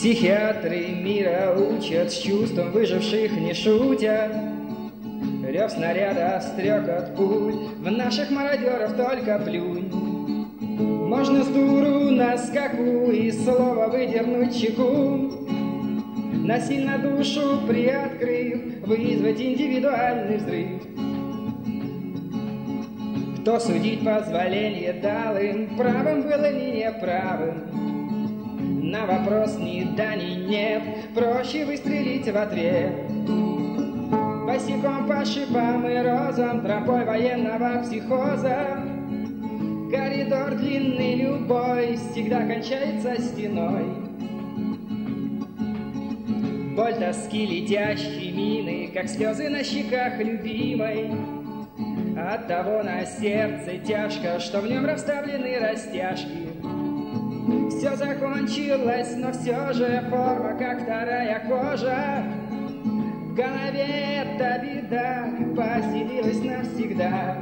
Психиатры мира учат, с чувством выживших не шутят. Рев снаряда, стрекот пуль, в наших мародеров только плюнь. Можно с дуру на скаку и слово выдернуть чеку. Насильно душу приоткрыв, вызвать индивидуальный взрыв. Кто судить позволение дал им, правым был или неправым? На вопрос ни да, ни нет, проще выстрелить в ответ. Босиком по шипам и розам, тропой военного психоза, Коридор длинный любой всегда кончается стеной. Боль тоски летящей мины, как слезы на щеках любимой, от того на сердце тяжко, что в нем расставлены растяжки. Все закончилось, но все же форма, как вторая кожа. В голове эта беда поселилась навсегда.